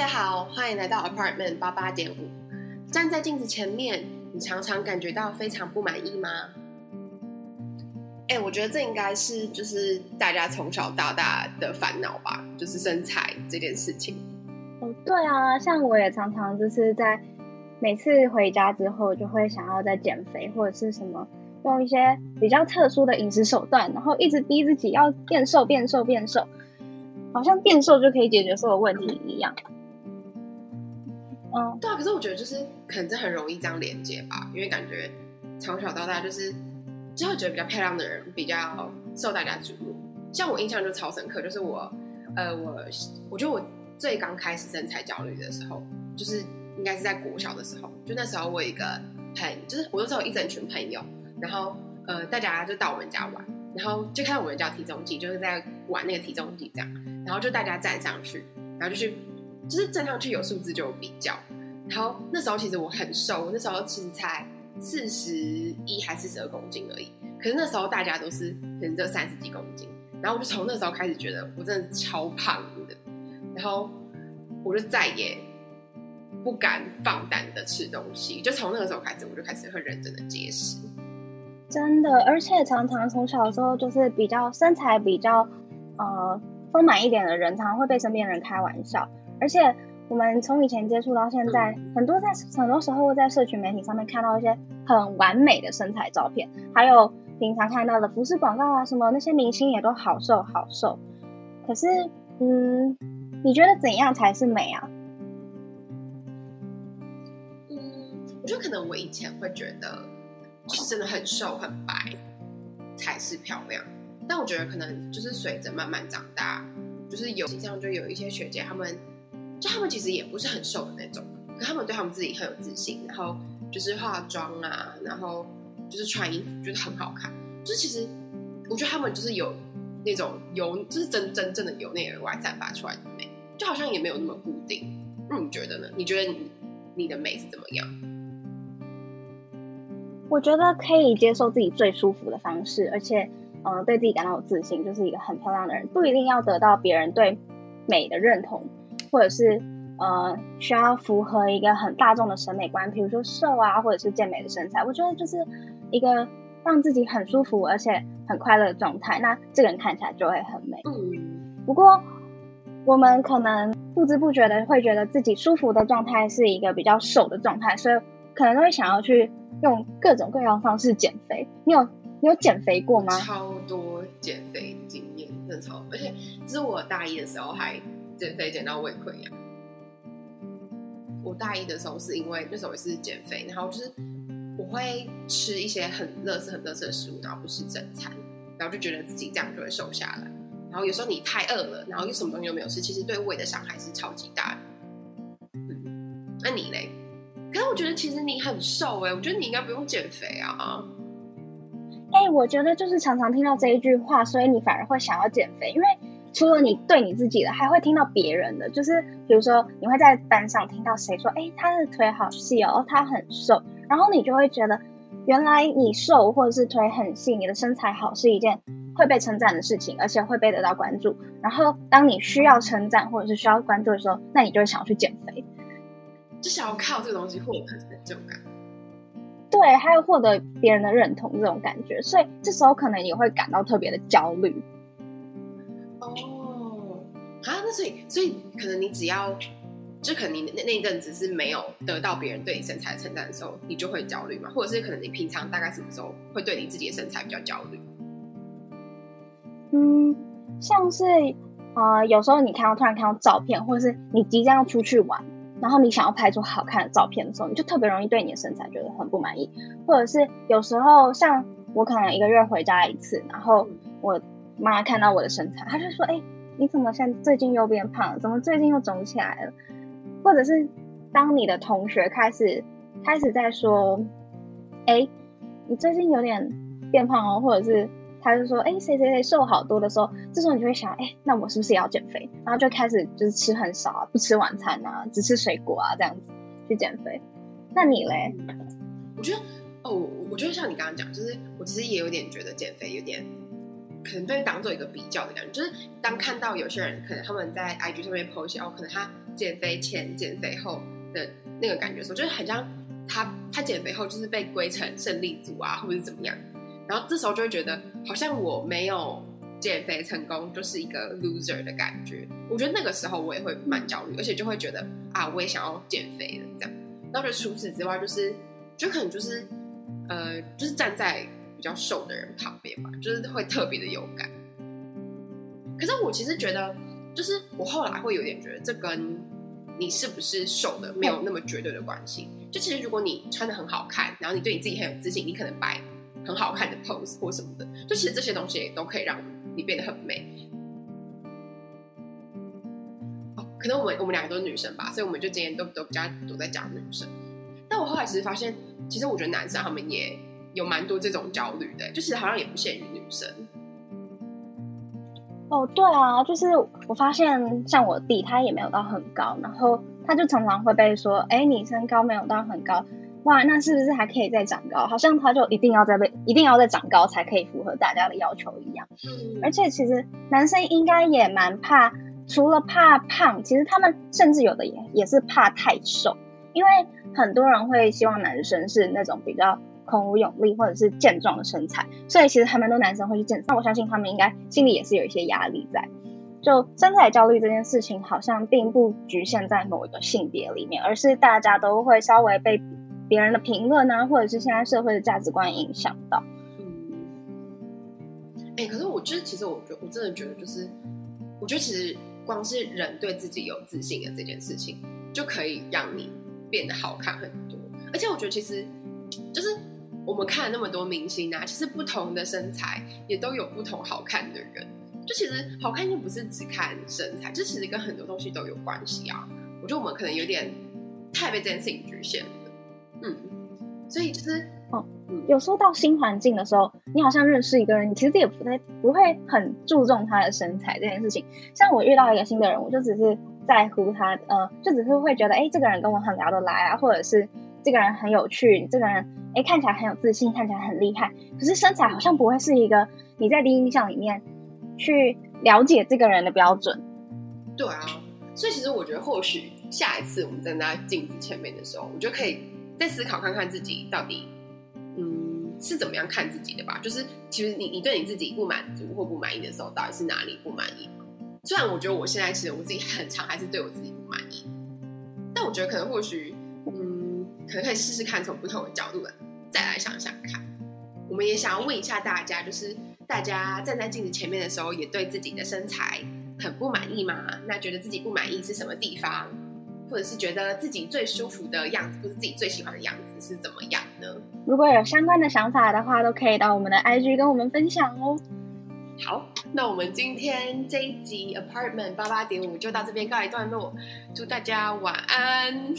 大家好，欢迎来到 Apartment 八八点五。站在镜子前面，你常常感觉到非常不满意吗？哎，我觉得这应该是就是大家从小到大的烦恼吧，就是身材这件事情。哦，对啊，像我也常常就是在每次回家之后，就会想要再减肥或者是什么，用一些比较特殊的饮食手段，然后一直逼自己要变瘦、变瘦、变瘦。好像变瘦就可以解决所有问题一样。嗯，对啊，可是我觉得就是可能这很容易这样连接吧，因为感觉从小到大就是就会觉得比较漂亮的人比较受大家瞩目。像我印象就超深刻，就是我呃我我觉得我最刚开始身材焦虑的时候，就是应该是在国小的时候，就那时候我有一个朋就是我那时候一整群朋友，然后呃大家就到我们家玩，然后就看到我们家体重计，就是在玩那个体重计这样。然后就大家站上去，然后就去，就是站上去有数字就有比较。然后那时候其实我很瘦，那时候其实才四十一还是四十二公斤而已。可是那时候大家都是可能这三十几公斤，然后我就从那时候开始觉得我真的超胖的。然后我就再也不敢放胆的吃东西，就从那个时候开始，我就开始很认真的节食。真的，而且常常从小时候就是比较身材比较呃。丰满一点的人常常会被身边人开玩笑，而且我们从以前接触到现在，很多在很多时候在社群媒体上面看到一些很完美的身材照片，还有平常看到的服饰广告啊什么，那些明星也都好瘦好瘦。可是，嗯，你觉得怎样才是美啊？嗯，我觉得可能我以前会觉得，就是真的很瘦很白才是漂亮。但我觉得可能就是随着慢慢长大，就是有形象就有一些学姐，他们就他们其实也不是很瘦的那种，可他们对他们自己很有自信，然后就是化妆啊，然后就是穿衣服就是很好看，就是其实我觉得他们就是有那种由就是真真正的由内而外散发出来的美，就好像也没有那么固定。那你觉得呢？你觉得你你的美是怎么样？我觉得可以接受自己最舒服的方式，而且。嗯，对自己感到有自信，就是一个很漂亮的人，不一定要得到别人对美的认同，或者是呃需要符合一个很大众的审美观，比如说瘦啊，或者是健美的身材。我觉得就是一个让自己很舒服而且很快乐的状态，那这个人看起来就会很美。嗯，不过我们可能不知不觉的会觉得自己舒服的状态是一个比较瘦的状态，所以可能都会想要去用各种各样方式减肥。你有？你有减肥过吗？超多减肥经验，真的超，而且这是我大一的时候还减肥减到胃溃疡。我大一的时候是因为那时候也是减肥，然后就是我会吃一些很热色、很热色的食物，然后不吃正餐，然后就觉得自己这样就会瘦下来。然后有时候你太饿了，然后又什么东西都没有吃，其实对胃的伤害是超级大的。嗯，那你嘞？可是我觉得其实你很瘦哎，我觉得你应该不用减肥啊。哎，我觉得就是常常听到这一句话，所以你反而会想要减肥，因为除了你对你自己的，还会听到别人的。就是比如说，你会在班上听到谁说：“哎，他的腿好细哦，他很瘦。”然后你就会觉得，原来你瘦或者是腿很细，你的身材好是一件会被称赞的事情，而且会被得到关注。然后当你需要称赞或者是需要关注的时候，那你就会想要去减肥，就想要靠这个东西获得成就感。对，还有获得别人的认同这种感觉，所以这时候可能也会感到特别的焦虑。哦，啊，那所以，所以可能你只要，就可能你那那一阵子是没有得到别人对你身材的称赞的时候，你就会焦虑嘛？或者是可能你平常大概什么时候会对你自己的身材比较焦虑？嗯，像是啊，有时候你看到突然看到照片，或者是你即将要出去玩。然后你想要拍出好看的照片的时候，你就特别容易对你的身材觉得很不满意，或者是有时候像我可能一个月回家一次，然后我妈看到我的身材，她就说：“哎，你怎么现最近又变胖了？怎么最近又肿起来了？”或者是当你的同学开始开始在说：“哎，你最近有点变胖哦。”或者是他就说：“哎，谁谁谁瘦好多的时候，这时候你就会想：哎，那我是不是也要减肥？然后就开始就是吃很少啊，不吃晚餐啊，只吃水果啊，这样子去减肥。那你嘞？我觉得哦，我觉得像你刚刚讲，就是我其实也有点觉得减肥有点可能被当做一个比较的感觉。就是当看到有些人可能他们在 IG 上面 post 哦，可能他减肥前、减肥后的那个感觉的时候，就是很像他他减肥后就是被归成胜利组啊，或者是怎么样。然后这时候就会觉得，好像我没有减肥成功，就是一个 loser 的感觉。我觉得那个时候我也会蛮焦虑，而且就会觉得啊，我也想要减肥了这样。然后就除此之外，就是就可能就是呃，就是站在比较瘦的人旁边吧，就是会特别的有感。可是我其实觉得，就是我后来会有点觉得，这跟你是不是瘦的没有那么绝对的关系。就其实如果你穿的很好看，然后你对你自己很有自信，你可能摆。很好看的 pose 或什么的，就其实这些东西也都可以让你变得很美。可能我们我们两个都是女生吧，所以我们就今天都都比较都在讲女生。但我后来其实发现，其实我觉得男生他们也有蛮多这种焦虑的，就是好像也不限于女生。哦，对啊，就是我发现像我弟，他也没有到很高，然后他就常常会被说，哎，你身高没有到很高。哇，那是不是还可以再长高？好像他就一定要再被一定要再长高才可以符合大家的要求一样。嗯，而且其实男生应该也蛮怕，除了怕胖，其实他们甚至有的也也是怕太瘦，因为很多人会希望男生是那种比较孔武有力或者是健壮的身材，所以其实还蛮多男生会去健身。那我相信他们应该心里也是有一些压力在。就身材焦虑这件事情，好像并不局限在某一个性别里面，而是大家都会稍微被。别人的评论啊，或者是现在社会的价值观影响到。嗯，哎，可是我就是其实我觉我真的觉得就是，我觉得其实光是人对自己有自信的这件事情，就可以让你变得好看很多。而且我觉得其实就是我们看了那么多明星啊，其实不同的身材也都有不同好看的人。就其实好看又不是只看身材，这其实跟很多东西都有关系啊。我觉得我们可能有点太被这件事情局限了。嗯，所以就是哦，有时候到新环境的时候，你好像认识一个人，你其实也不太不会很注重他的身材这件事情。像我遇到一个新的人，我就只是在乎他，呃，就只是会觉得，哎，这个人跟我很聊得来啊，或者是这个人很有趣，这个人哎看起来很有自信，看起来很厉害。可是身材好像不会是一个你在第一印象里面去了解这个人的标准。对啊，所以其实我觉得，或许下一次我们站在镜子前面的时候，我就可以。再思考看看自己到底，嗯，是怎么样看自己的吧。就是其实你你对你自己不满足或不满意的时候，到底是哪里不满意？虽然我觉得我现在其实我自己很长还是对我自己不满意，但我觉得可能或许，可能可以试试看从不同的角度再来想想看。我们也想要问一下大家，就是大家站在镜子前面的时候，也对自己的身材很不满意吗？那觉得自己不满意是什么地方？或者是觉得自己最舒服的样子，或是自己最喜欢的样子是怎么样呢？如果有相关的想法的话，都可以到我们的 IG 跟我们分享哦。好，那我们今天这一集 Apartment 八八点五就到这边告一段落，祝大家晚安。